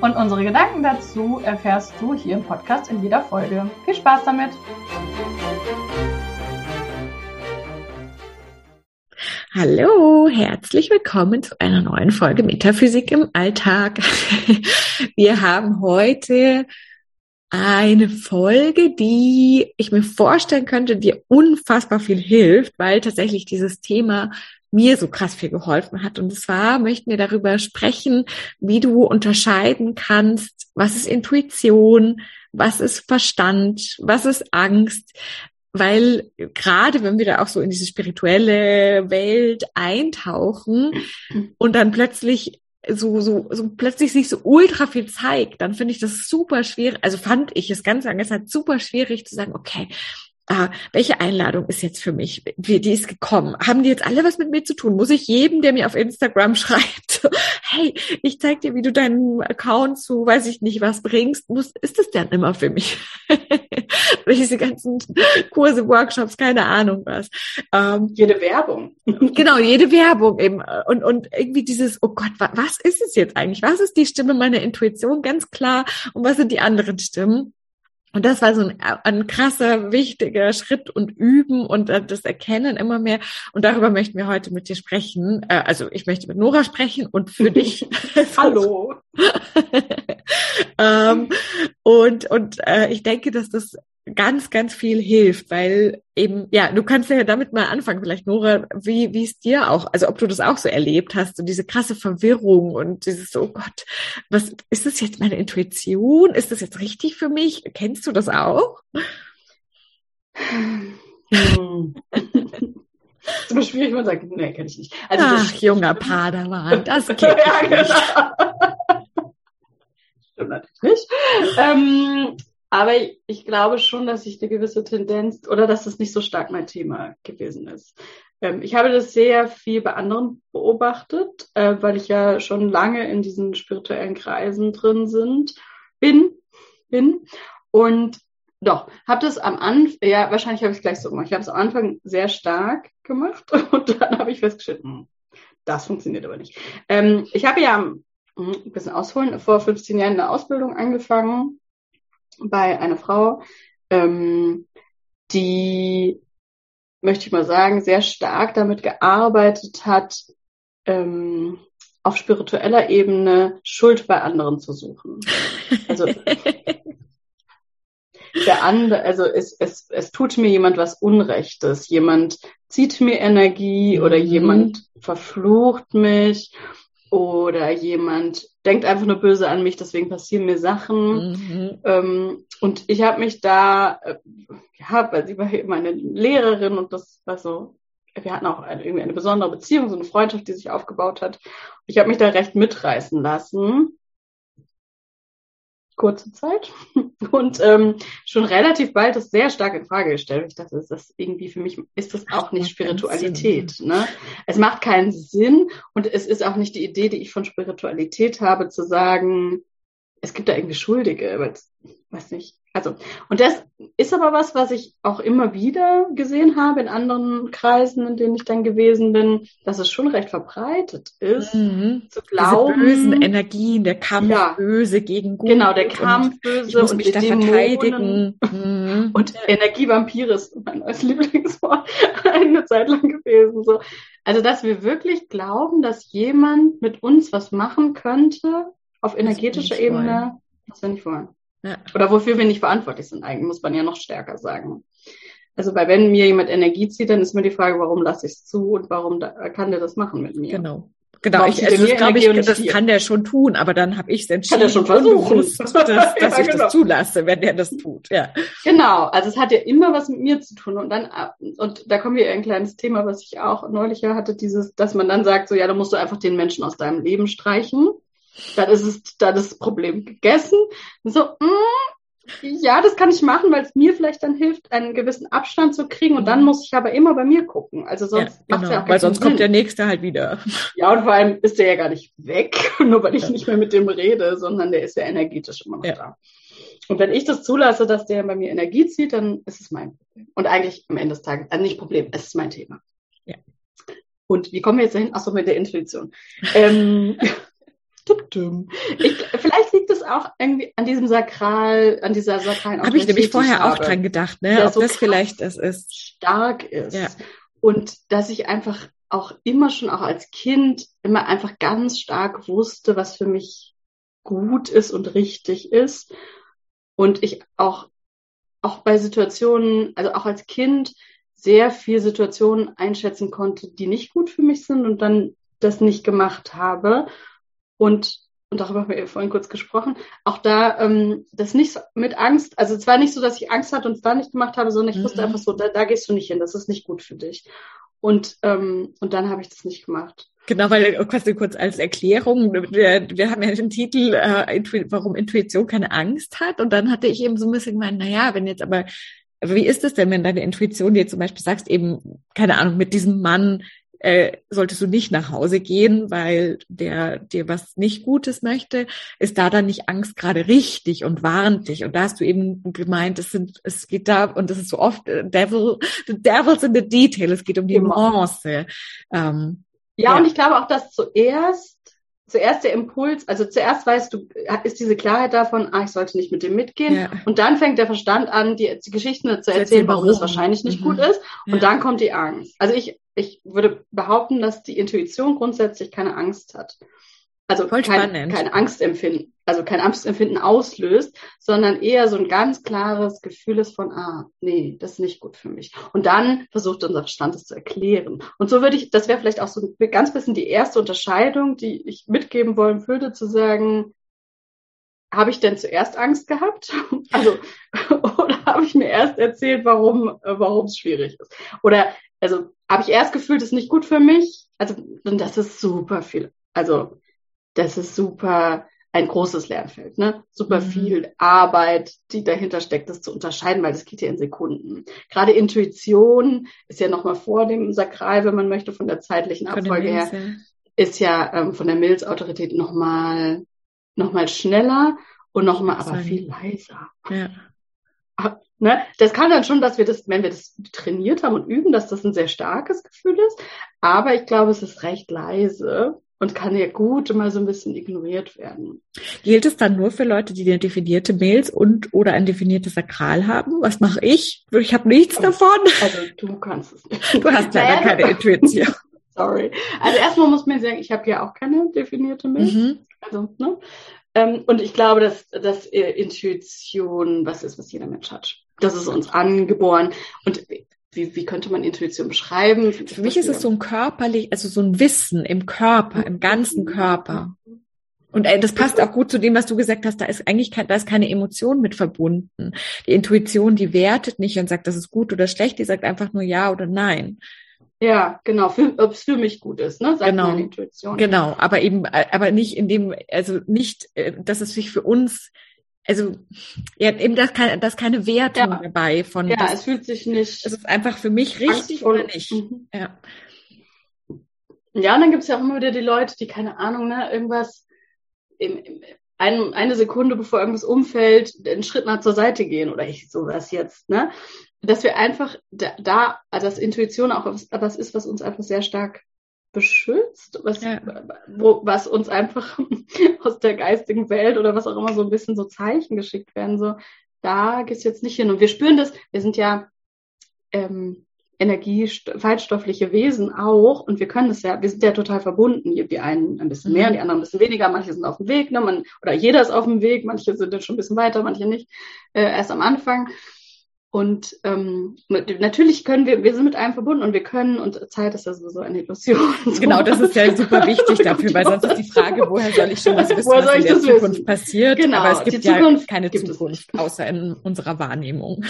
Und unsere Gedanken dazu erfährst du hier im Podcast in jeder Folge. Viel Spaß damit! Hallo, herzlich willkommen zu einer neuen Folge Metaphysik im Alltag. Wir haben heute eine Folge, die ich mir vorstellen könnte, dir unfassbar viel hilft, weil tatsächlich dieses Thema mir so krass viel geholfen hat. Und zwar möchten wir darüber sprechen, wie du unterscheiden kannst, was ist Intuition, was ist Verstand, was ist Angst, weil gerade wenn wir da auch so in diese spirituelle Welt eintauchen und dann plötzlich so, so, so plötzlich sich so ultra viel zeigt, dann finde ich das super schwierig, also fand ich es ganz lange Zeit super schwierig zu sagen, okay, ah, welche Einladung ist jetzt für mich? Die, die ist gekommen. Haben die jetzt alle was mit mir zu tun? Muss ich jedem, der mir auf Instagram schreibt, hey, ich zeig dir, wie du deinen Account zu, weiß ich nicht, was bringst, muss, ist das dann immer für mich? Diese ganzen Kurse, Workshops, keine Ahnung was. Ähm, jede Werbung. genau, jede Werbung eben. Und, und irgendwie dieses, oh Gott, was ist es jetzt eigentlich? Was ist die Stimme meiner Intuition? Ganz klar. Und was sind die anderen Stimmen? Und das war so ein, ein krasser, wichtiger Schritt und Üben und das Erkennen immer mehr. Und darüber möchten wir heute mit dir sprechen. Äh, also ich möchte mit Nora sprechen und für dich. Hallo. ähm, und und äh, ich denke, dass das ganz, ganz viel hilft, weil eben, ja, du kannst ja damit mal anfangen, vielleicht Nora, wie, wie es dir auch, also ob du das auch so erlebt hast, so diese krasse Verwirrung und dieses, oh Gott, was, ist das jetzt meine Intuition? Ist das jetzt richtig für mich? Kennst du das auch? Hm. ist immer schwierig, man sagt, nee, kenne ich nicht. Also Ach, junger Padawan, das kennt ja, genau. Stimmt natürlich nicht. Ähm, aber ich glaube schon, dass ich eine gewisse Tendenz oder dass das nicht so stark mein Thema gewesen ist. Ähm, ich habe das sehr viel bei anderen beobachtet, äh, weil ich ja schon lange in diesen spirituellen Kreisen drin sind, bin, bin. Und doch, habe das am Anfang, ja, wahrscheinlich habe ich es gleich so gemacht. Ich habe es am Anfang sehr stark gemacht und dann habe ich festgestellt, hm, das funktioniert aber nicht. Ähm, ich habe ja hm, ein bisschen ausholen, vor 15 Jahren eine Ausbildung angefangen bei einer Frau, ähm, die, möchte ich mal sagen, sehr stark damit gearbeitet hat, ähm, auf spiritueller Ebene Schuld bei anderen zu suchen. Also der andere, also es, es, es tut mir jemand was Unrechtes, jemand zieht mir Energie oder mhm. jemand verflucht mich oder jemand denkt einfach nur böse an mich, deswegen passieren mir Sachen. Mhm. Ähm, und ich habe mich da, äh, ja, weil sie war meine Lehrerin und das war so, wir hatten auch eine, irgendwie eine besondere Beziehung, so eine Freundschaft, die sich aufgebaut hat. Ich habe mich da recht mitreißen lassen kurze Zeit und ähm, schon relativ bald das sehr stark in Frage gestellt. Ich dachte, das ist irgendwie für mich ist das auch nicht Spiritualität. Ne? Es macht keinen Sinn und es ist auch nicht die Idee, die ich von Spiritualität habe, zu sagen, es gibt da irgendwie Schuldige, weil weiß nicht. Also, und das ist aber was, was ich auch immer wieder gesehen habe in anderen Kreisen, in denen ich dann gewesen bin, dass es schon recht verbreitet ist, mhm. zu glauben. Diese bösen Energien, der Kampf ja, böse gegen gut. Genau, der Kampf böse ich muss und mich da Dämonen. verteidigen. Mhm. Und Energievampire ist mein neues Lieblingswort eine Zeit lang gewesen. So. Also, dass wir wirklich glauben, dass jemand mit uns was machen könnte auf energetischer Ebene, was wir nicht wollen. Ja. Oder wofür wir nicht verantwortlich sind, eigentlich muss man ja noch stärker sagen. Also, weil wenn mir jemand Energie zieht, dann ist mir die Frage, warum lasse ich es zu und warum da, kann der das machen mit mir? Genau. Genau, ich, also das glaube ich, das kann der schon tun, aber dann habe ich es entschieden. Kann der schon versuchen, dass, dass ja, ich genau. das zulasse, wenn der das tut. Ja. Genau, also es hat ja immer was mit mir zu tun und dann und da kommen wir in ein kleines Thema, was ich auch neulich hatte, dieses, dass man dann sagt, so ja, da musst du einfach den Menschen aus deinem Leben streichen dann ist es, dann ist das Problem gegessen. So, mm, Ja, das kann ich machen, weil es mir vielleicht dann hilft, einen gewissen Abstand zu kriegen. Und dann mhm. muss ich aber immer bei mir gucken. Also sonst ja, genau, ja auch Weil sonst Sinn. kommt der nächste halt wieder. Ja, und vor allem ist der ja gar nicht weg, nur weil ich ja. nicht mehr mit dem rede, sondern der ist ja energetisch immer noch ja. da. Und wenn ich das zulasse, dass der bei mir Energie zieht, dann ist es mein Problem. Und eigentlich am Ende des Tages, also nicht Problem, es ist mein Thema. Ja. Und wie kommen wir jetzt dahin? Achso, mit der Intuition. ähm, ich, vielleicht liegt es auch irgendwie an diesem Sakral, an dieser sakralen Habe ich nämlich vorher auch dran gedacht, ne? Ob so das vielleicht das ist. Stark ist. Ja. Und dass ich einfach auch immer schon, auch als Kind, immer einfach ganz stark wusste, was für mich gut ist und richtig ist. Und ich auch, auch bei Situationen, also auch als Kind, sehr viel Situationen einschätzen konnte, die nicht gut für mich sind und dann das nicht gemacht habe. Und, und darüber haben wir vorhin kurz gesprochen, auch da ähm, das nicht so, mit Angst, also zwar nicht so, dass ich Angst hatte und es da nicht gemacht habe, sondern ich mhm. wusste einfach so, da, da gehst du nicht hin, das ist nicht gut für dich. Und, ähm, und dann habe ich das nicht gemacht. Genau, weil äh, quasi kurz als Erklärung, wir, wir haben ja den Titel, äh, warum Intuition keine Angst hat. Und dann hatte ich eben so ein bisschen gemeint, na ja, wenn jetzt aber, wie ist es denn, wenn deine Intuition dir zum Beispiel sagst, eben, keine Ahnung, mit diesem Mann äh, solltest du nicht nach Hause gehen, weil der dir was nicht Gutes möchte, ist da dann nicht Angst gerade richtig und warnt dich. Und da hast du eben gemeint, es sind, es geht da, und das ist so oft, äh, Devil, the devil's in the detail, es geht um die Nuance. Ähm, ja, ja, und ich glaube auch, dass zuerst zuerst der Impuls, also zuerst weißt du, ist diese Klarheit davon, ah, ich sollte nicht mit dem mitgehen. Ja. Und dann fängt der Verstand an, die, die Geschichten zu erzählen, warum, das wahrscheinlich nicht mhm. gut ist. Und ja. dann kommt die Angst. Also ich, ich würde behaupten, dass die Intuition grundsätzlich keine Angst hat. Also Voll kein, kein Angstempfinden, also kein Angstempfinden auslöst, sondern eher so ein ganz klares Gefühl ist von, ah, nee, das ist nicht gut für mich. Und dann versucht unser Verstand es zu erklären. Und so würde ich, das wäre vielleicht auch so ein ganz bisschen die erste Unterscheidung, die ich mitgeben wollen würde, zu sagen, habe ich denn zuerst Angst gehabt? Also, oder habe ich mir erst erzählt, warum, warum es schwierig ist? Oder, also, habe ich erst gefühlt, es ist nicht gut für mich? Also, das ist super viel. Also, das ist super ein großes Lernfeld, ne? Super mhm. viel Arbeit, die dahinter steckt, das zu unterscheiden, weil das geht ja in Sekunden. Gerade Intuition ist ja nochmal vor dem Sakral, wenn man möchte, von der zeitlichen Abfolge her, ist ja ähm, von der Milzautorität nochmal noch mal schneller und nochmal aber viel leiser. Ja. Ah, ne? Das kann dann schon, dass wir das, wenn wir das trainiert haben und üben, dass das ein sehr starkes Gefühl ist. Aber ich glaube, es ist recht leise und kann ja gut mal so ein bisschen ignoriert werden. Gilt es dann nur für Leute, die eine definierte Mails und oder ein definiertes Sakral haben? Was mache ich? Ich habe nichts oh, davon. Also du kannst es nicht. Du hast leider naja, keine Intuition. Sorry. Also erstmal muss man sagen, ich habe ja auch keine definierte Mails. Mhm. Also, ne? Ähm, und ich glaube, dass, dass Intuition was ist, was jeder Mensch hat. Das ist uns angeboren. Und wie, wie könnte man Intuition beschreiben? Für mich ist es so ein körperlich, also so ein Wissen im Körper, im ganzen Körper. Und äh, das passt auch gut zu dem, was du gesagt hast. Da ist eigentlich kein, da ist keine Emotion mit verbunden. Die Intuition, die wertet nicht und sagt, das ist gut oder schlecht. Die sagt einfach nur ja oder nein. Ja, genau. Ob es für mich gut ist, ne? Sagt genau. meine Intuition. Genau. Aber eben, äh, aber nicht in dem, also nicht, äh, dass es sich für uns also ja, eben das, keine, das keine Wertung ja. dabei von. Ja, das, es fühlt sich nicht. Es ist einfach für mich richtig oder nicht. Mhm. Ja. Ja, und dann gibt es ja auch immer wieder die Leute, die keine Ahnung, ne, irgendwas im, im, ein, eine Sekunde bevor irgendwas umfällt, einen Schritt mal zur Seite gehen oder ich sowas jetzt, ne? Dass wir einfach da, da also dass Intuition auch was, was ist, was uns einfach sehr stark beschützt, was, ja. wo, was uns einfach aus der geistigen Welt oder was auch immer so ein bisschen so Zeichen geschickt werden. So, da geht's jetzt nicht hin. Und wir spüren das, wir sind ja ähm, energiefaltstoffliche Wesen auch und wir können das ja, wir sind ja total verbunden. Die einen ein bisschen mehr, mhm. die anderen ein bisschen weniger, manche sind auf dem Weg, ne? Man, oder jeder ist auf dem Weg, manche sind dann schon ein bisschen weiter, manche nicht, äh, erst am Anfang. Und ähm, natürlich können wir, wir sind mit einem verbunden und wir können, und Zeit ist ja sowieso eine Illusion. Genau, das ist ja super wichtig dafür, weil sonst ist die Frage, woher soll ich schon was wissen, woher was in der Zukunft wissen? passiert? Genau, Aber es gibt ja keine Zukunft, außer in unserer Wahrnehmung.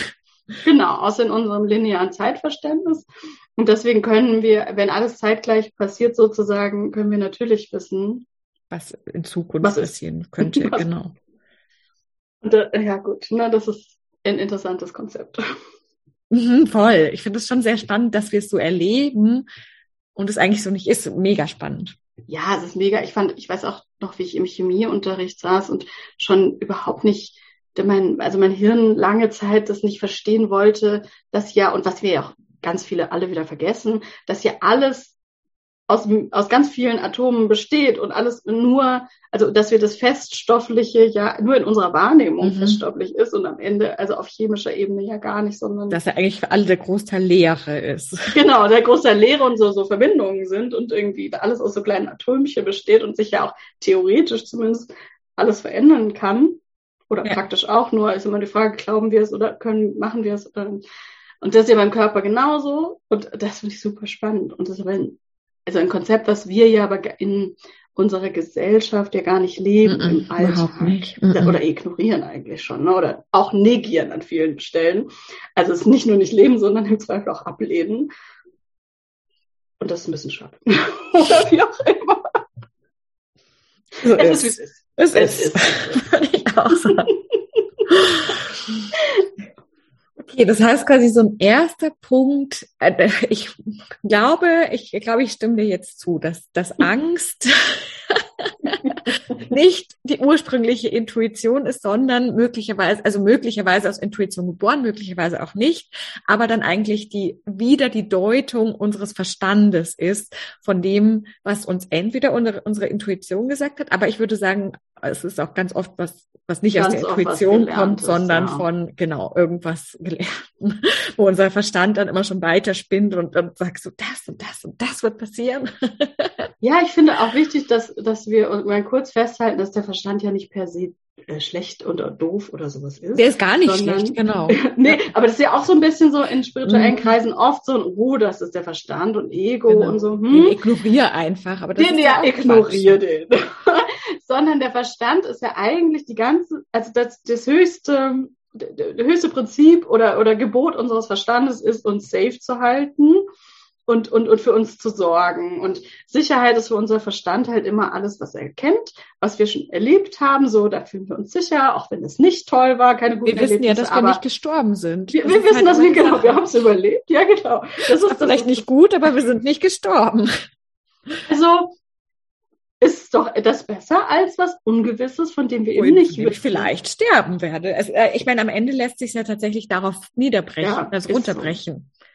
Genau, außer in unserem linearen Zeitverständnis. Und deswegen können wir, wenn alles zeitgleich passiert sozusagen, können wir natürlich wissen, was in Zukunft was passieren könnte, genau. Und, äh, ja gut, na, das ist ein interessantes Konzept. Mhm, voll. Ich finde es schon sehr spannend, dass wir es so erleben und es eigentlich so nicht ist. Mega spannend. Ja, es ist mega. Ich fand, ich weiß auch noch, wie ich im Chemieunterricht saß und schon überhaupt nicht, mein, also mein Hirn lange Zeit das nicht verstehen wollte, dass ja, und was wir ja auch ganz viele alle wieder vergessen, dass ja alles aus, aus ganz vielen Atomen besteht und alles nur, also dass wir das Feststoffliche ja nur in unserer Wahrnehmung mhm. feststofflich ist und am Ende, also auf chemischer Ebene ja gar nicht, sondern. Dass ja eigentlich für alle der Großteil Leere ist. Genau, der Großteil Leere und so, so Verbindungen sind und irgendwie alles aus so kleinen Atomchen besteht und sich ja auch theoretisch zumindest alles verändern kann. Oder ja. praktisch auch nur, ist immer die Frage, glauben wir es oder können, machen wir es oder, und das ist ja beim Körper genauso. Und das finde ich super spannend. Und das ist aber ein also ein Konzept, was wir ja aber in unserer Gesellschaft ja gar nicht leben mm -mm, im Alltag. Nicht. Mm oder ignorieren eigentlich schon, ne? oder auch negieren an vielen Stellen. Also es ist nicht nur nicht leben, sondern im Zweifel auch ablehnen. Und das ist ein bisschen schade. oder wie auch immer. So es ist, ist, wie es ist. Es, es ist. ist. Ich auch sagen. Okay, das heißt quasi so ein erster Punkt, äh, ich glaube, ich glaube, ich stimme dir jetzt zu, dass, dass Angst nicht die ursprüngliche Intuition ist, sondern möglicherweise, also möglicherweise aus Intuition geboren, möglicherweise auch nicht, aber dann eigentlich die, wieder die Deutung unseres Verstandes ist von dem, was uns entweder unsere, unsere Intuition gesagt hat, aber ich würde sagen, es ist auch ganz oft was, was nicht ganz aus der Intuition kommt, sondern ja. von, genau, irgendwas Gelernten, wo unser Verstand dann immer schon weiter spinnt und dann sagst du, das und das und das wird passieren. Ja, ich finde auch wichtig, dass, dass wir mal kurz festhalten, dass der Verstand ja nicht per se äh, schlecht oder doof oder sowas ist. Der ist gar nicht sondern, schlecht, genau. nee, ja. aber das ist ja auch so ein bisschen so in spirituellen mhm. Kreisen oft so ein, oh, das ist der Verstand und Ego genau. und so. Hm. Den ignoriere einfach, aber das den, ist ja, ja ignoriere den. Sondern der Verstand ist ja eigentlich die ganze, also das, das höchste, das höchste Prinzip oder, oder Gebot unseres Verstandes ist, uns safe zu halten und, und, und für uns zu sorgen. Und Sicherheit ist für unser Verstand halt immer alles, was er kennt, was wir schon erlebt haben. So, da fühlen wir uns sicher, auch wenn es nicht toll war, keine guten Wir wissen ja, dass wir nicht gestorben sind. Wir, wir wissen, halt dass wir, genau, wir haben es überlebt. Ja, genau. Das, das ist vielleicht nicht gut, aber wir sind nicht gestorben. Also, ist doch das besser als was Ungewisses, von dem wir eben nicht wissen. vielleicht sterben werde. Also, ich meine, am Ende lässt sich ja tatsächlich darauf niederbrechen, ja, also runterbrechen. So.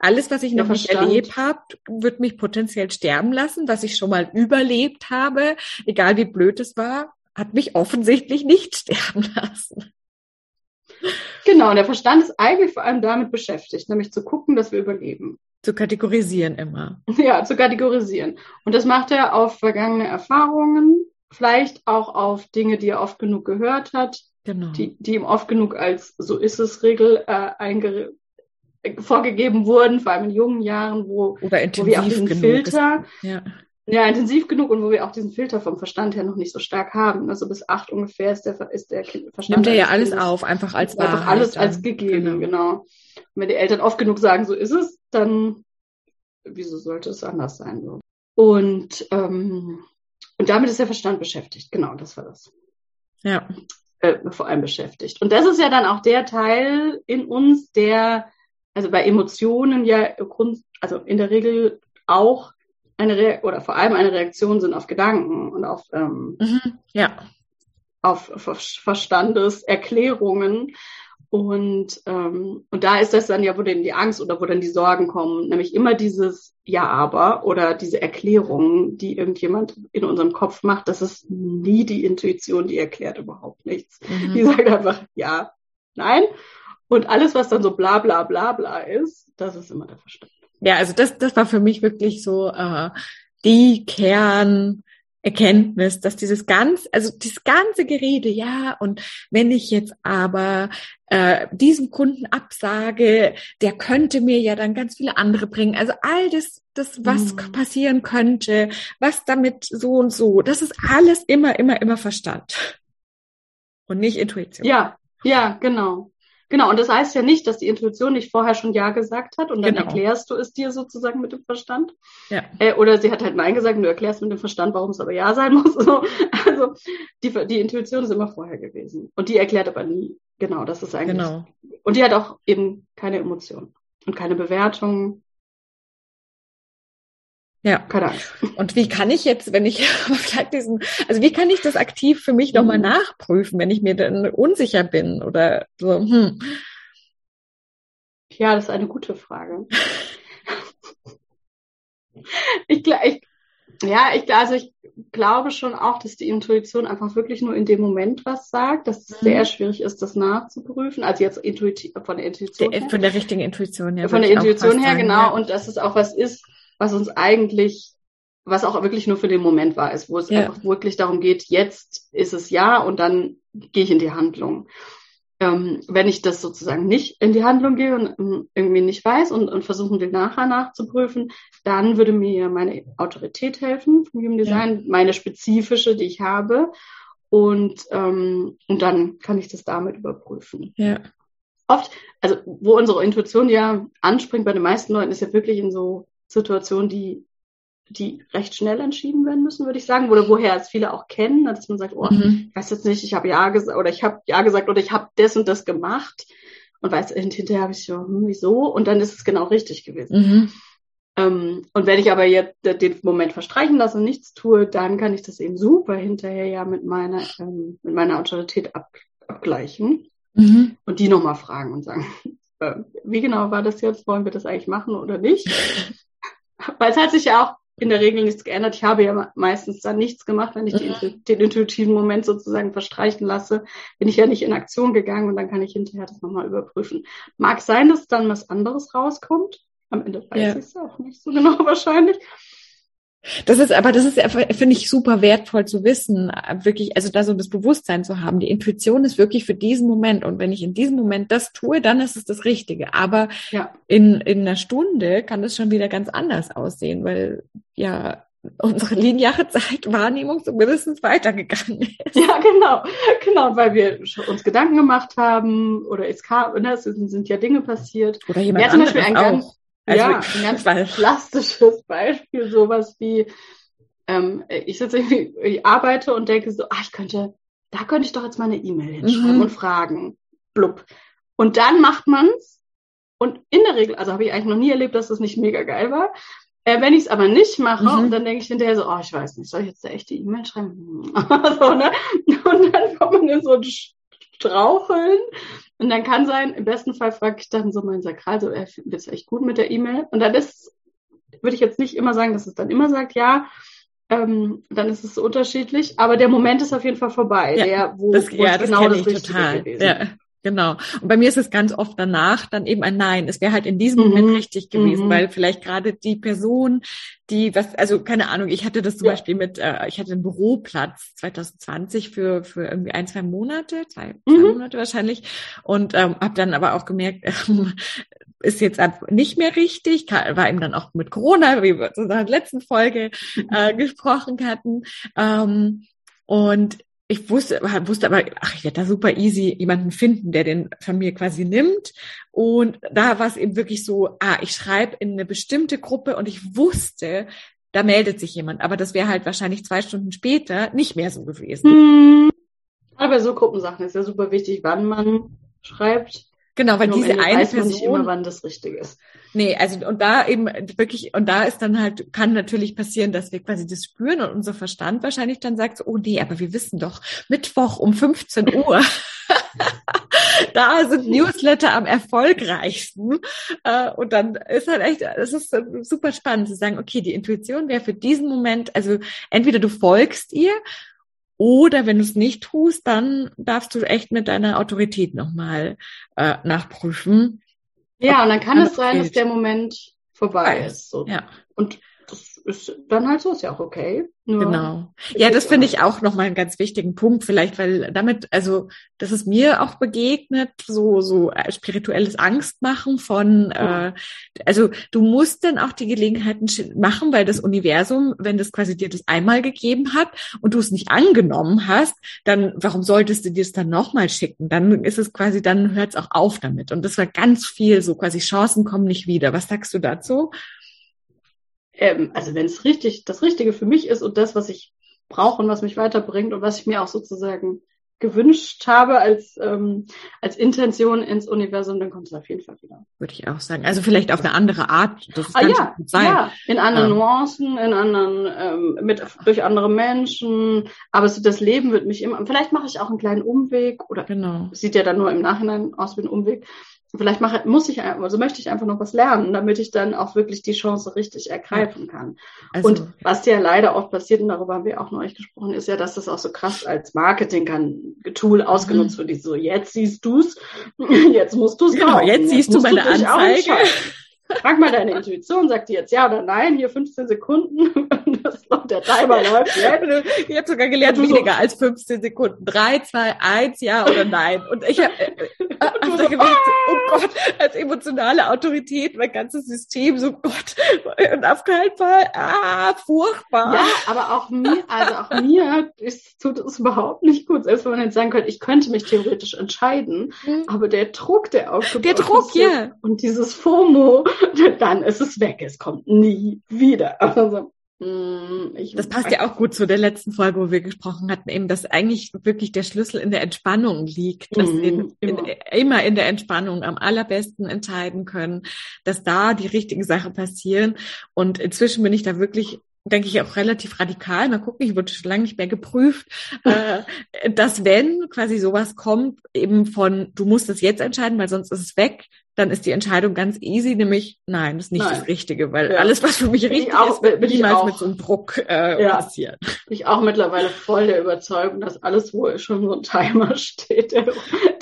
Alles, was ich noch nicht erlebt habe, wird mich potenziell sterben lassen. Was ich schon mal überlebt habe, egal wie blöd es war, hat mich offensichtlich nicht sterben lassen. Genau, der Verstand ist eigentlich vor allem damit beschäftigt, nämlich zu gucken, dass wir überleben. Zu kategorisieren immer. Ja, zu kategorisieren. Und das macht er auf vergangene Erfahrungen, vielleicht auch auf Dinge, die er oft genug gehört hat, genau. die, die ihm oft genug als so ist es Regel äh, vorgegeben wurden, vor allem in jungen Jahren, wo, Oder wo wir auch diesen Filter, ist, ja. Ja. intensiv genug und wo wir auch diesen Filter vom Verstand her noch nicht so stark haben. Also bis acht ungefähr ist der, ist der Verstand. Nimmt er ja alles auf, einfach als Wahrheit. Einfach alles dann. als gegeben, genau. genau. Und wenn die Eltern oft genug sagen, so ist es, dann wieso sollte es anders sein? So? Und, ähm, und damit ist der Verstand beschäftigt. Genau, das war das. Ja. Äh, vor allem beschäftigt. Und das ist ja dann auch der Teil in uns, der also bei Emotionen ja also in der Regel auch eine Re oder vor allem eine Reaktion sind auf Gedanken und auf ähm, mhm, ja auf, auf Verstandeserklärungen und ähm, und da ist das dann ja, wo dann die Angst oder wo dann die Sorgen kommen, nämlich immer dieses Ja, aber oder diese Erklärungen, die irgendjemand in unserem Kopf macht, das ist nie die Intuition, die erklärt überhaupt nichts. Mhm. Die sagt einfach Ja, nein und alles, was dann so bla bla bla bla ist, das ist immer der Verstand. Ja, also das, das war für mich wirklich so äh, die Kernerkenntnis, dass dieses ganz, also dieses ganze Gerede, ja, und wenn ich jetzt aber äh, diesem Kunden absage, der könnte mir ja dann ganz viele andere bringen. Also all das, das, was mhm. passieren könnte, was damit so und so, das ist alles immer, immer, immer Verstand. Und nicht Intuition. Ja, ja, genau. Genau, und das heißt ja nicht, dass die Intuition nicht vorher schon Ja gesagt hat und dann Genau. erklärst du es dir sozusagen mit dem Verstand. Ja. Äh, oder sie hat halt Nein gesagt und du erklärst mit dem Verstand, warum es aber Ja sein muss. So. Also die, die Intuition ist immer vorher gewesen. Und die erklärt aber nie. Genau, das ist eigentlich. Genau. Und die hat auch eben keine Emotionen und keine Bewertung, Ja. keine. Und wie kann ich jetzt, wenn ich vielleicht diesen, also wie kann ich das aktiv für mich nochmal Mhm. nachprüfen, wenn ich mir dann unsicher bin oder so, hm. Ja, das ist eine gute Frage. ich, ich, ja, ich, also ich glaube schon auch, dass die Intuition einfach wirklich nur in dem Moment was sagt, dass es Mhm. sehr schwierig ist, das nachzuprüfen. Also jetzt intuitiv, von der Intuition Der, her. von der richtigen Intuition her. von der Intuition her, sagen, genau. ja. Und dass es auch was ist, was uns eigentlich, was auch wirklich nur für den Moment war, ist, wo es Ja. einfach wirklich darum geht, jetzt ist es ja und dann gehe ich in die Handlung. Ähm, wenn ich das sozusagen nicht in die Handlung gehe und ähm, irgendwie nicht weiß und, und versuchen will, nachher nachzuprüfen, dann würde mir meine Autorität helfen vom Human Design, meine spezifische, die ich habe. Und, ähm, und dann kann ich das damit überprüfen Ja. oft, also wo unsere Intuition ja anspringt bei den meisten Leuten, ist ja wirklich in so Situationen, die, die recht schnell entschieden werden müssen, würde ich sagen, oder woher es viele auch kennen, ne, dass man sagt, oh, Mhm. ich weiß jetzt nicht, ich habe ja gesagt oder ich habe ja gesagt oder ich habe das und das gemacht und weiß hint- hinterher habe ich so, hm, wieso? Und dann ist es genau richtig gewesen. Mhm. Ähm, und wenn ich aber jetzt den Moment verstreichen lasse und nichts tue, dann kann ich das eben super hinterher ja mit meiner, ähm, mit meiner Autorität ab, abgleichen Mhm. und die nochmal fragen und sagen, äh, wie genau war das jetzt? Wollen wir das eigentlich machen oder nicht? Weil es hat sich ja auch in der Regel nichts geändert. Ich habe ja me- meistens dann nichts gemacht, wenn ich Mhm. intu- den intuitiven Moment sozusagen verstreichen lasse, bin ich ja nicht in Aktion gegangen und dann kann ich hinterher das nochmal überprüfen. Mag sein, dass dann was anderes rauskommt. Am Ende weiß Ja. ich es auch nicht so genau wahrscheinlich. Das ist, aber das ist, finde ich, super wertvoll zu wissen, wirklich, also da so das Bewusstsein zu haben. Die Intuition ist wirklich für diesen Moment. Und wenn ich in diesem Moment das tue, dann ist es das Richtige. Aber Ja. in, in einer Stunde kann das schon wieder ganz anders aussehen, weil ja unsere lineare Zeitwahrnehmung so mindestens weitergegangen ist. Ja, genau, genau, weil wir uns Gedanken gemacht haben oder es kam, ne, es sind, ja Dinge passiert. Oder jemand Ja, zum Beispiel anderes ein ganz- auch. Also, ja, ein ganz weil, plastisches Beispiel, sowas wie, ähm, ich sitze irgendwie, ich arbeite und denke so, ah, ich könnte, da könnte ich doch jetzt mal eine E-Mail hinschreiben Mhm. und fragen. Blub. Und dann macht man's. Und in der Regel, also habe ich eigentlich noch nie erlebt, dass das nicht mega geil war. Äh, wenn ich es aber nicht mache, Mhm. und dann denke ich hinterher so, oh, ich weiß nicht, soll ich jetzt da echt die E-Mail schreiben? so, ne? Und dann kommt man in so ein Straucheln. Und dann kann sein, im besten Fall frage ich dann so meinen Sakral, so, äh, wird's echt gut mit der E-Mail? Und dann ist, würde ich jetzt nicht immer sagen, dass es dann immer sagt, ja, ähm, dann ist es so unterschiedlich, aber der Moment ist auf jeden Fall vorbei, Ja, der, wo, das, wo ja, es das genau das ich Richtige total. gewesen Ja, genau. Und bei mir ist es ganz oft danach dann eben ein Nein. Es wäre halt in diesem Mhm. Moment richtig gewesen, Mhm. weil vielleicht gerade die Person, die was, also keine Ahnung, ich hatte das zum Ja. Beispiel mit, äh, ich hatte einen Büroplatz 2020 für für irgendwie ein zwei Monate, zwei, Mhm. zwei Monate wahrscheinlich, und ähm, habe dann aber auch gemerkt, ähm, ist jetzt nicht mehr richtig, war eben dann auch mit Corona, wie wir in unserer letzten Folge äh, gesprochen hatten. Ähm, und ich wusste, wusste aber, ach, ich werde da super easy jemanden finden, der den von mir quasi nimmt. Und da war es eben wirklich so, ah, ich schreibe in eine bestimmte Gruppe und ich wusste, da meldet sich jemand. Aber das wäre halt wahrscheinlich zwei Stunden später nicht mehr so gewesen. Hm. Aber so Gruppensachen ist ja super wichtig, wann man schreibt. Genau, weil Nur am diese eine weiß man nicht immer, Person, wann das Richtige ist. nee, also und da eben wirklich, und da ist dann halt, kann natürlich passieren, dass wir quasi das spüren und unser Verstand wahrscheinlich dann sagt so, oh nee, aber wir wissen doch, Mittwoch um 15 Uhr. da sind Newsletter am erfolgreichsten. Äh, Und dann ist halt echt, es ist super spannend zu sagen, okay, die Intuition wäre für diesen Moment, also entweder du folgst ihr oder wenn du es nicht tust, dann darfst du echt mit deiner Autorität nochmal äh, nachprüfen. Ja, und dann kann es sein, dass der Moment vorbei ist. So. Ja. Und das ist dann halt so, ist ja auch okay. Nur genau. Ja, das finde ich auch nochmal einen ganz wichtigen Punkt, vielleicht, weil damit, also, das ist mir auch begegnet, so, so äh, spirituelles Angstmachen von, ja. äh, also, du musst dann auch die Gelegenheiten machen, weil das Universum, wenn das quasi dir das einmal gegeben hat und du es nicht angenommen hast, dann, warum solltest du dir es dann nochmal schicken? Dann ist es quasi, dann hört es auch auf damit. Und das war ganz viel so quasi Chancen kommen nicht wieder. Was sagst du dazu? Ähm, also wenn es richtig, das Richtige für mich ist und das, was ich brauche und was mich weiterbringt und was ich mir auch sozusagen gewünscht habe als, ähm, als Intention ins Universum, dann kommt es auf jeden Fall wieder. Würde ich auch sagen. Also vielleicht auf eine andere Art. Das ah, ja, sein. ja, in anderen ähm. Nuancen, in anderen, ähm, mit, durch andere Menschen. Aber so das Leben wird mich immer, vielleicht mache ich auch einen kleinen Umweg oder genau. sieht ja dann nur im Nachhinein aus wie ein Umweg vielleicht mache, muss ich, also möchte ich einfach noch was lernen, damit ich dann auch wirklich die Chance richtig ergreifen kann. Also, und was ja leider oft passiert, und darüber haben wir auch neulich gesprochen, ist ja, dass das auch so krass als Marketing-Tool ausgenutzt mhm. wird. Die so, jetzt siehst du's, jetzt musst du's genau, jetzt, jetzt siehst du meine Anzeige. Frag mal deine Intuition, sagt die jetzt ja oder nein, hier 15 Sekunden, der Timer läuft jetzt. Ich habe sogar gelernt, weniger so, als 15 Sekunden. 3, 2, 1, ja oder nein. Und ich habe äh, äh, hab da gemerkt, oh Gott, als emotionale Autorität, mein ganzes System, so Gott, und auf keinen Fall, ah, furchtbar. Ja, aber auch mir, also auch mir ist, tut es überhaupt nicht gut, selbst wenn man jetzt sagen könnte, ich könnte mich theoretisch entscheiden, mhm. aber der Druck, der aufgebaut Der Druck, ja. Und dieses FOMO, dann ist es weg. Es kommt nie wieder. Also, mm, das passt ja auch gut zu der letzten Folge, wo wir gesprochen hatten, eben, dass eigentlich wirklich der Schlüssel in der Entspannung liegt, dass wir in, in, immer in der Entspannung am allerbesten entscheiden können, dass da die richtigen Sachen passieren. Und inzwischen bin ich da wirklich denke ich auch relativ radikal. Mal gucken, ich wurde schon lange nicht mehr geprüft, äh, dass wenn quasi sowas kommt, eben von, du musst es jetzt entscheiden, weil sonst ist es weg, dann ist die Entscheidung ganz easy, nämlich nein, das ist nicht nein. das Richtige, weil ja. alles, was für mich richtig auch, ist, wird niemals mit so einem Druck äh, ja. passieren. Bin ich auch mittlerweile voll der Überzeugung, dass alles, wo schon so ein Timer steht, der,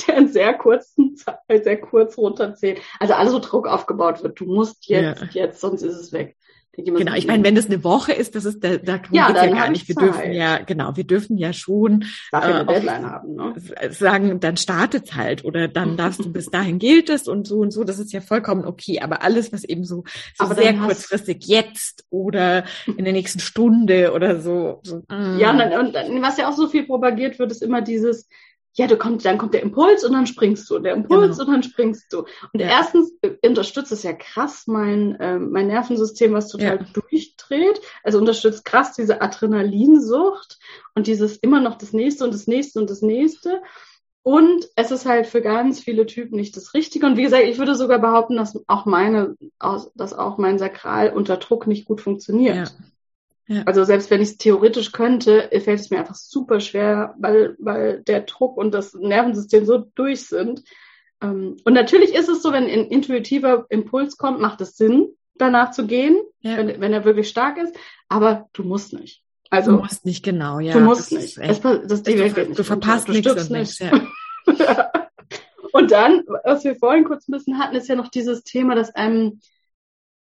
der in sehr kurzen Zeit, sehr kurz runterzählt, also alles so Druck aufgebaut wird. Du musst jetzt, ja. jetzt, sonst ist es weg. Genau, ich meine, wenn es eine Woche ist, das ist da, da ja, ja gar nicht. Wir Zeit. dürfen ja, genau, wir dürfen ja schon äh, haben, ne? sagen, dann startet halt oder dann darfst du bis dahin gilt es und so und so, das ist ja vollkommen okay. Aber alles, was eben so, so sehr kurzfristig jetzt oder in der nächsten Stunde oder so. so ja, und, und was ja auch so viel propagiert wird, ist immer dieses, ja, du kommst, dann kommt der Impuls und dann springst du, der Impuls genau. und dann springst du. Und ja. erstens äh, unterstützt es ja krass mein, äh, mein Nervensystem, was total ja. durchdreht. Also unterstützt krass diese Adrenalinsucht und dieses immer noch das nächste und das nächste und das nächste. Und es ist halt für ganz viele Typen nicht das Richtige. Und wie gesagt, ich würde sogar behaupten, dass auch meine, dass auch mein Sakral unter Druck nicht gut funktioniert. Ja. Ja. Also selbst wenn ich es theoretisch könnte, fällt es mir einfach super schwer, weil, weil der Druck und das Nervensystem so durch sind. Ähm, und natürlich ist es so, wenn ein intuitiver Impuls kommt, macht es Sinn, danach zu gehen, ja. wenn, wenn er wirklich stark ist. Aber du musst nicht. Also, du musst nicht genau, ja. Du musst nicht. Es, das, die du, du, du verpasst nichts. Du nichts. Ja. und dann, was wir vorhin kurz ein bisschen hatten, ist ja noch dieses Thema, dass einem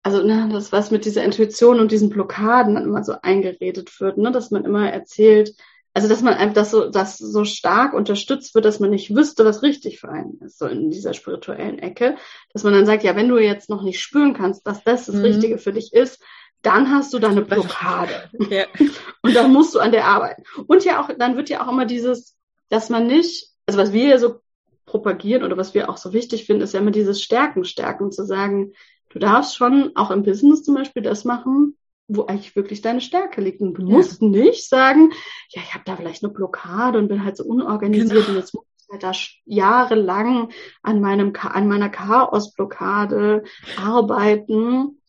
also ne, das, was mit dieser Intuition und diesen Blockaden dann immer so eingeredet wird, ne, dass man immer erzählt, also dass man einfach das so, das so stark unterstützt wird, dass man nicht wüsste, was richtig für einen ist, so in dieser spirituellen Ecke, dass man dann sagt, ja, wenn du jetzt noch nicht spüren kannst, dass das das mhm. Richtige für dich ist, dann hast du da eine Blockade. Ja. Und dann musst du an der arbeiten. Und ja auch, dann wird ja auch immer dieses, dass man nicht, also was wir ja so propagieren oder was wir auch so wichtig finden, ist ja immer dieses Stärken, Stärken zu sagen, Du darfst schon auch im Business zum Beispiel das machen, wo eigentlich wirklich deine Stärke liegt. Und du ja. musst nicht sagen, ja, ich habe da vielleicht eine Blockade und bin halt so unorganisiert genau. und jetzt muss ich halt da jahrelang an meinem an meiner Chaosblockade arbeiten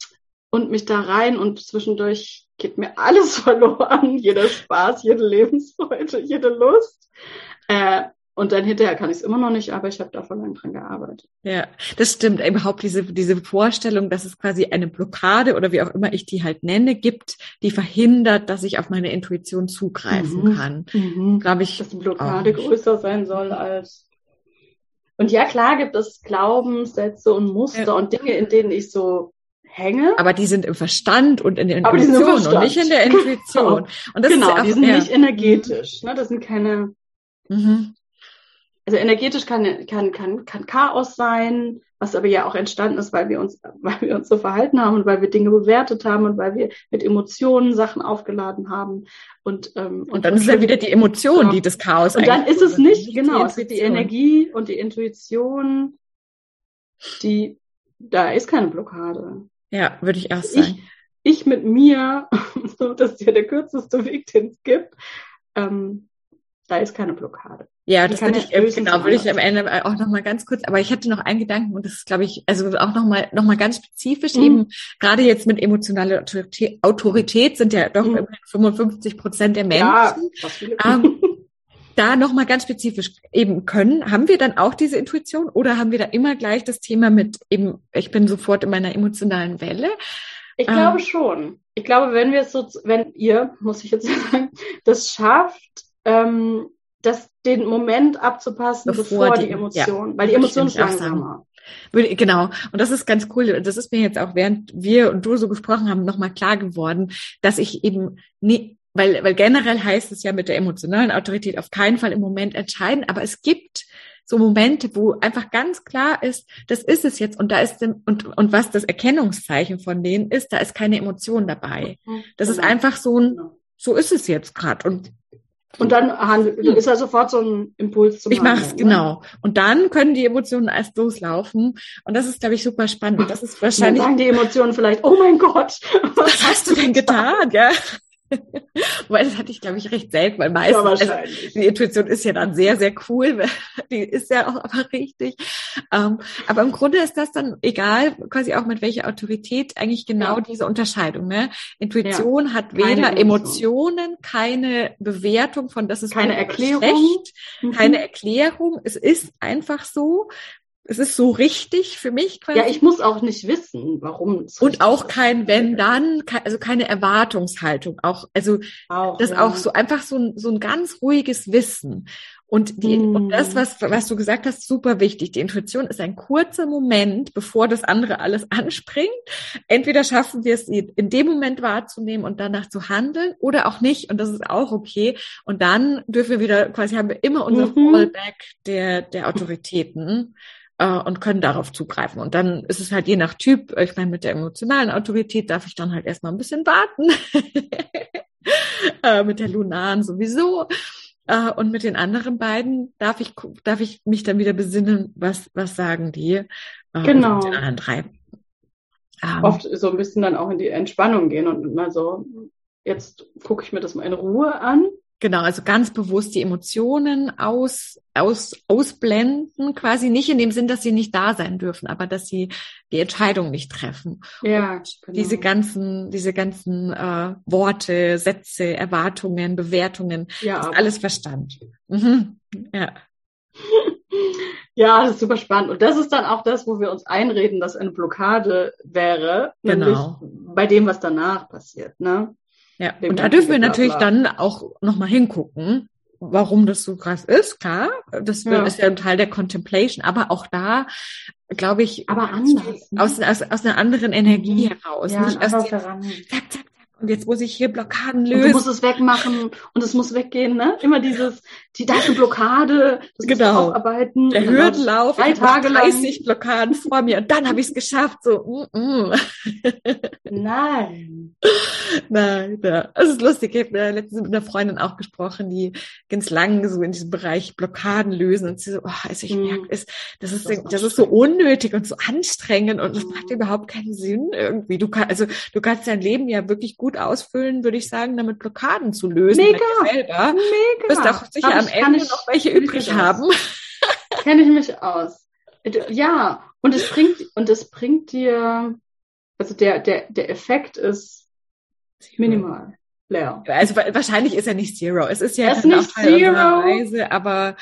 und mich da rein und zwischendurch geht mir alles verloren, jeder Spaß, jede Lebensfreude, jede Lust. Äh, und dann hinterher kann ich es immer noch nicht, aber ich habe da voll lang dran gearbeitet. Ja, das stimmt. Überhaupt diese, diese Vorstellung, dass es quasi eine Blockade oder wie auch immer ich die halt nenne, gibt, die verhindert, dass ich auf meine Intuition zugreifen mhm. kann. Mhm. Glaube ich. Dass die Blockade größer sein soll als. Und ja, klar gibt es Glaubenssätze und Muster ja. und Dinge, in denen ich so hänge. Aber die sind im Verstand und in der Intuition und nicht in der Intuition. Und das genau, ist ja die sind ja. nicht energetisch. Ne? Das sind keine. Mhm. Also energetisch kann, kann, kann, kann Chaos sein, was aber ja auch entstanden ist, weil wir uns, weil wir uns so verhalten haben und weil wir Dinge bewertet haben und weil wir mit Emotionen Sachen aufgeladen haben. Und, ähm, und dann und ist ja wieder die Emotion, ja. die das Chaos Und dann ist es nicht, genau, es wird die Energie und die Intuition, die, da ist keine Blockade. Ja, würde ich erst sagen. Ich, ich mit mir, so, das ist ja der kürzeste Weg, den es gibt, ähm, da ist keine Blockade. Ja, das würde ich, äh, genau, würde ich am Ende auch nochmal ganz kurz, aber ich hatte noch einen Gedanken und das ist, glaube ich, also auch nochmal noch mal ganz spezifisch mhm. eben, gerade jetzt mit emotionaler Autorität, Autorität sind ja doch mhm. 55 Prozent der Menschen. Ja, ähm, da nochmal ganz spezifisch eben können, haben wir dann auch diese Intuition oder haben wir da immer gleich das Thema mit eben, ich bin sofort in meiner emotionalen Welle? Ich ähm, glaube schon. Ich glaube, wenn wir es so, wenn ihr, muss ich jetzt sagen, das schafft, ähm, das, den Moment abzupassen, bevor, bevor die, die, Emotion, ja, weil die Emotion ist langsamer. Genau. Und das ist ganz cool. Und das ist mir jetzt auch, während wir und du so gesprochen haben, nochmal klar geworden, dass ich eben nie, weil, weil generell heißt es ja mit der emotionalen Autorität auf keinen Fall im Moment entscheiden, aber es gibt so Momente, wo einfach ganz klar ist, das ist es jetzt und da ist und und was das Erkennungszeichen von denen ist, da ist keine Emotion dabei. Mhm. Das ist genau. einfach so ein genau. so ist es jetzt gerade und und dann ist ja sofort so ein Impuls zum Ich mache es, genau. Und dann können die Emotionen erst loslaufen. Und das ist, glaube ich, super spannend. Das ist wahrscheinlich. dann sagen die Emotionen vielleicht, oh mein Gott. Was hast du denn getan? Ja. Weil das hatte ich, glaube ich, recht selten, weil meistens ja, also, die Intuition ist ja dann sehr, sehr cool. Die ist ja auch aber richtig. Ähm, aber im Grunde ist das dann egal, quasi auch mit welcher Autorität, eigentlich genau ja. diese Unterscheidung. Ne? Intuition ja. hat weder Emotion. Emotionen, keine Bewertung von das ist keine Erklärung, schlecht, mhm. keine Erklärung. Es ist einfach so es ist so richtig für mich quasi. Ja, ich muss auch nicht wissen, warum. Es Und auch kein wenn dann, also keine Erwartungshaltung. Auch, also auch, das ja. auch so einfach so ein, so ein ganz ruhiges Wissen. Und die, mm. und das, was, was du gesagt hast, super wichtig. Die Intuition ist ein kurzer Moment, bevor das andere alles anspringt. Entweder schaffen wir es, in dem Moment wahrzunehmen und danach zu handeln oder auch nicht. Und das ist auch okay. Und dann dürfen wir wieder, quasi haben wir immer unser mhm. Fallback der, der Autoritäten äh, und können darauf zugreifen. Und dann ist es halt je nach Typ, ich meine, mit der emotionalen Autorität darf ich dann halt erstmal ein bisschen warten. äh, mit der lunaren sowieso. Äh, und mit den anderen beiden darf ich, darf ich mich dann wieder besinnen, was, was sagen die. Äh, genau. Mit den anderen drei. Ähm, Oft so ein bisschen dann auch in die Entspannung gehen und mal so, jetzt gucke ich mir das mal in Ruhe an Genau, also ganz bewusst die Emotionen aus, aus, ausblenden, quasi nicht in dem Sinn, dass sie nicht da sein dürfen, aber dass sie die Entscheidung nicht treffen. Ja, Und genau. diese ganzen, diese ganzen äh, Worte, Sätze, Erwartungen, Bewertungen, ja, ist alles Verstand. Mhm. Ja. Ja, das ist super spannend. Und das ist dann auch das, wo wir uns einreden, dass eine Blockade wäre, genau. bei dem, was danach passiert. Ne? Ja, und da dürfen wir natürlich dann auch nochmal hingucken, warum das so krass ist, klar. Das ja. ist ja ein Teil der Contemplation, aber auch da, glaube ich, aber anders. Ne? Aus, aus, aus einer anderen Energie mhm. heraus. Ja, nicht aus dem, zack, zack, und jetzt muss ich hier Blockaden lösen. Und du musst es wegmachen und es muss weggehen, ne? Immer dieses, die ist Blockade, das genau. aufarbeiten. Der Hürdenlauf, drei Tage 30 lang. Blockaden vor mir und dann habe ich es geschafft. So, mm, mm. Nein. Nein, ja. Es ist lustig. Ich habe äh, letztens mit einer Freundin auch gesprochen, die ganz lang so in diesem Bereich Blockaden lösen und sie so, oh, also ich mm. merke, es, das ist, das, ist, das ist so unnötig und so anstrengend und das macht überhaupt keinen Sinn irgendwie. Du kannst, also du kannst dein Leben ja wirklich gut ausfüllen, würde ich sagen, damit Blockaden zu lösen. Mega, selber. mega. Du wirst auch sicher am Ende ich, noch welche übrig haben. Kenne ich mich aus. Ja, und es bringt, und es bringt dir, also der, der, der Effekt ist minimal. Leer. Also wahrscheinlich ist er nicht Zero. Es ist ja es ist nicht Teil Zero. Reise, aber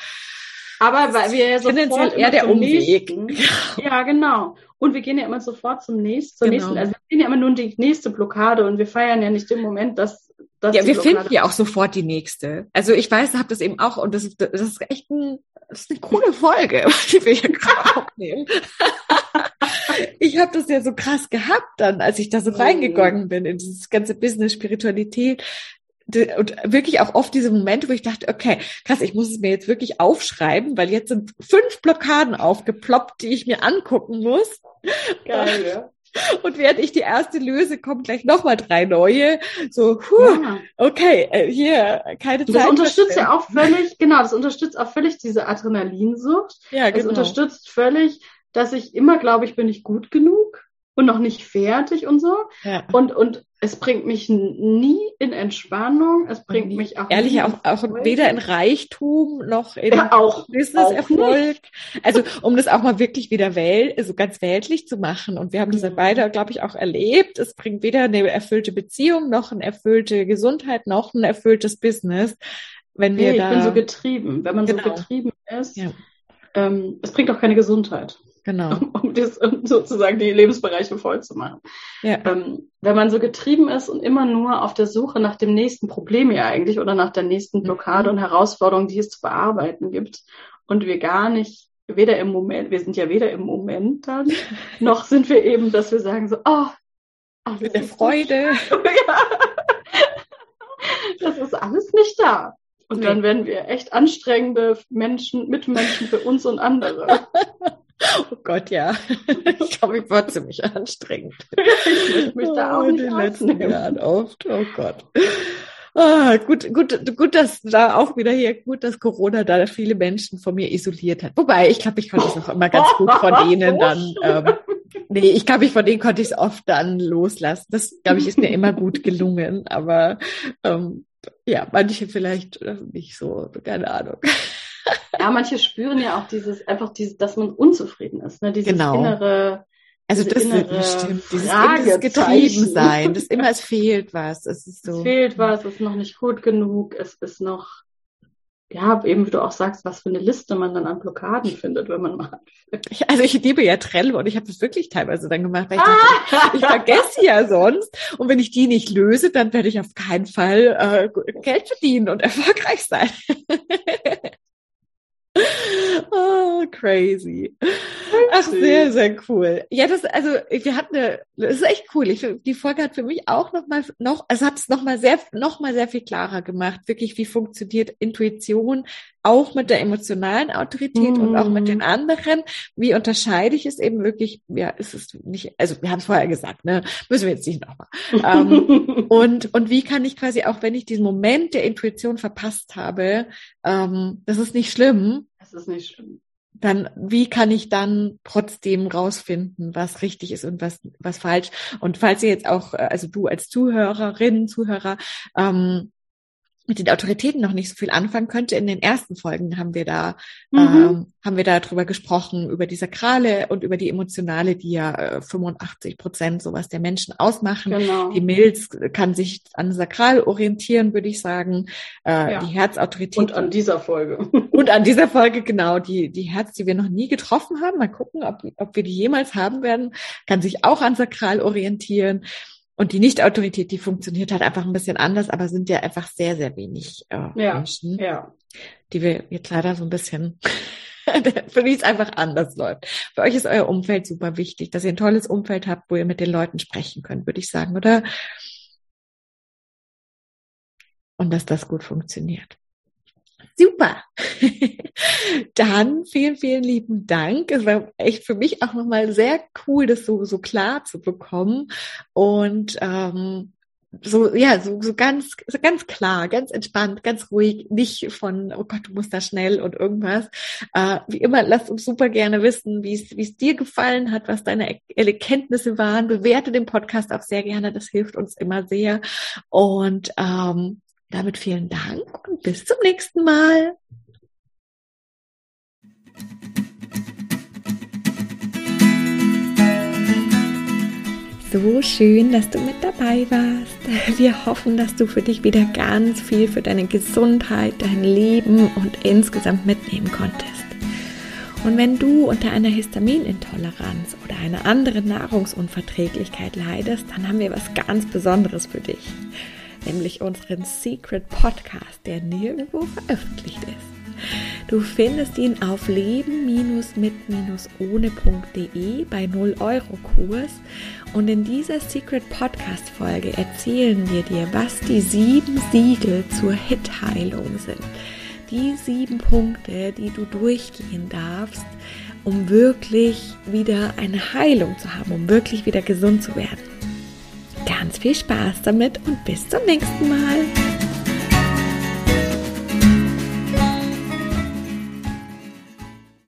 aber weil wir ja sofort eher der Umweg. Nächsten, ja, genau. Und wir gehen ja immer sofort zum nächsten, zur genau. nächsten. Also wir sehen ja immer nur die nächste Blockade und wir feiern ja nicht den Moment, dass das ja, wir finden ja auch sofort die nächste. Also ich weiß, habe das eben auch und das ist, das ist echt ein, das ist eine coole Folge, die wir hier gerade aufnehmen. ich habe das ja so krass gehabt dann, als ich da so reingegangen bin in dieses ganze Business, Spiritualität und wirklich auch oft diese Momente, wo ich dachte, okay, krass, ich muss es mir jetzt wirklich aufschreiben, weil jetzt sind fünf Blockaden aufgeploppt, die ich mir angucken muss. Geil, ja. Und während ich die erste löse, kommen gleich nochmal drei neue. So, puh, ja. okay, äh, hier, keine Zeit. Das unterstützt ja auch völlig, genau, das unterstützt auch völlig diese Adrenalinsucht. Ja, genau. Das unterstützt völlig, dass ich immer glaube, ich bin nicht gut genug und noch nicht fertig und so. Ja. Und, und es bringt mich nie in Entspannung, es bringt nie, mich auch ehrlich auch, auch weder in Reichtum noch in ja, auch, Business-Erfolg. Also um das auch mal wirklich wieder wel also ganz weltlich zu machen. Und wir haben das ja mhm. beide, glaube ich, auch erlebt. Es bringt weder eine erfüllte Beziehung noch eine erfüllte Gesundheit noch ein erfülltes Business. Wenn wir nee, da, ich bin so getrieben. Wenn man genau. so getrieben ist, ja. ähm, es bringt auch keine Gesundheit. Genau. Um, um, das, um sozusagen die Lebensbereiche voll zu machen. Ja. Ähm, wenn man so getrieben ist und immer nur auf der Suche nach dem nächsten Problem ja eigentlich oder nach der nächsten mhm. Blockade mhm. und Herausforderung, die es zu bearbeiten gibt und wir gar nicht weder im Moment, wir sind ja weder im Moment dann, noch sind wir eben, dass wir sagen so, oh, alles mit der Freude. ja. Das ist alles nicht da. Und nee. dann werden wir echt anstrengende Menschen, Mitmenschen für uns und andere. Oh Gott, ja. Ich glaube, ich war ziemlich anstrengend. Ich mich da auch oh, nicht in den letzten Jahren oft. Oh Gott. Ah, gut, gut, gut, dass da auch wieder hier, gut, dass Corona da viele Menschen von mir isoliert hat. Wobei, ich glaube, ich konnte es auch immer ganz gut von denen dann, ähm, nee, ich glaube, ich von denen konnte ich es oft dann loslassen. Das, glaube ich, ist mir immer gut gelungen, aber ähm, ja, manche vielleicht äh, nicht so, keine Ahnung. Ja, manche spüren ja auch dieses, einfach dieses, dass man unzufrieden ist, ne? Dieses genau. innere, also das innere stimmt, dieses, getrieben sein, das immer es fehlt was, es ist so. Es fehlt was, es ist noch nicht gut genug, es ist noch, ja, eben wie du auch sagst, was für eine Liste man dann an Blockaden findet, wenn man mal. Ich, also ich liebe ja Trello und ich habe das wirklich teilweise dann gemacht, weil ich dachte, ich vergesse ja sonst und wenn ich die nicht löse, dann werde ich auf keinen Fall äh, Geld verdienen und erfolgreich sein. oh, crazy. Ach, sehr, sehr cool. Ja, das, also, wir hatten eine, das ist echt cool. Ich, die Folge hat für mich auch noch mal, noch, also hat es noch mal sehr, noch mal sehr viel klarer gemacht. Wirklich, wie funktioniert Intuition auch mit der emotionalen Autorität mhm. und auch mit den mhm. anderen. Wie unterscheide ich es eben wirklich? Ja, ist es nicht, also wir haben es vorher gesagt, ne? Müssen wir jetzt nicht nochmal. ähm, und, und wie kann ich quasi auch, wenn ich diesen Moment der Intuition verpasst habe, ähm, das ist nicht schlimm. Das ist nicht schlimm dann wie kann ich dann trotzdem rausfinden, was richtig ist und was was falsch? Und falls ihr jetzt auch, also du als Zuhörerin, Zuhörer ähm, mit den Autoritäten noch nicht so viel anfangen könnte. In den ersten Folgen haben wir da, mhm. ähm, haben wir da drüber gesprochen, über die Sakrale und über die Emotionale, die ja äh, 85 Prozent sowas der Menschen ausmachen. Genau. Die Milz kann sich an Sakral orientieren, würde ich sagen. Äh, ja. Die Herzautorität. Und an dieser Folge. und an dieser Folge, genau, die, die Herz, die wir noch nie getroffen haben. Mal gucken, ob, ob wir die jemals haben werden, kann sich auch an Sakral orientieren. Und die Nicht-Autorität, die funktioniert halt einfach ein bisschen anders, aber sind ja einfach sehr, sehr wenig äh, ja, Menschen, ja. die wir jetzt leider so ein bisschen, für die es einfach anders läuft. Für euch ist euer Umfeld super wichtig, dass ihr ein tolles Umfeld habt, wo ihr mit den Leuten sprechen könnt, würde ich sagen, oder? Und dass das gut funktioniert. Super. Dann vielen, vielen lieben Dank. Es war echt für mich auch nochmal sehr cool, das so, so klar zu bekommen. Und ähm, so, ja, so, so ganz, so ganz klar, ganz entspannt, ganz ruhig, nicht von, oh Gott, du musst da schnell und irgendwas. Äh, wie immer, lasst uns super gerne wissen, wie es, dir gefallen hat, was deine Erkenntnisse waren. Bewerte den Podcast auch sehr gerne, das hilft uns immer sehr. Und ähm, damit vielen Dank und bis zum nächsten Mal. So schön, dass du mit dabei warst. Wir hoffen, dass du für dich wieder ganz viel für deine Gesundheit, dein Leben und insgesamt mitnehmen konntest. Und wenn du unter einer Histaminintoleranz oder einer anderen Nahrungsunverträglichkeit leidest, dann haben wir was ganz Besonderes für dich nämlich unseren Secret Podcast, der nirgendwo veröffentlicht ist. Du findest ihn auf leben-mit-ohne.de bei 0 Euro Kurs. Und in dieser Secret Podcast Folge erzählen wir dir, was die sieben Siegel zur Hitheilung sind. Die sieben Punkte, die du durchgehen darfst, um wirklich wieder eine Heilung zu haben, um wirklich wieder gesund zu werden. Ganz viel Spaß damit und bis zum nächsten Mal.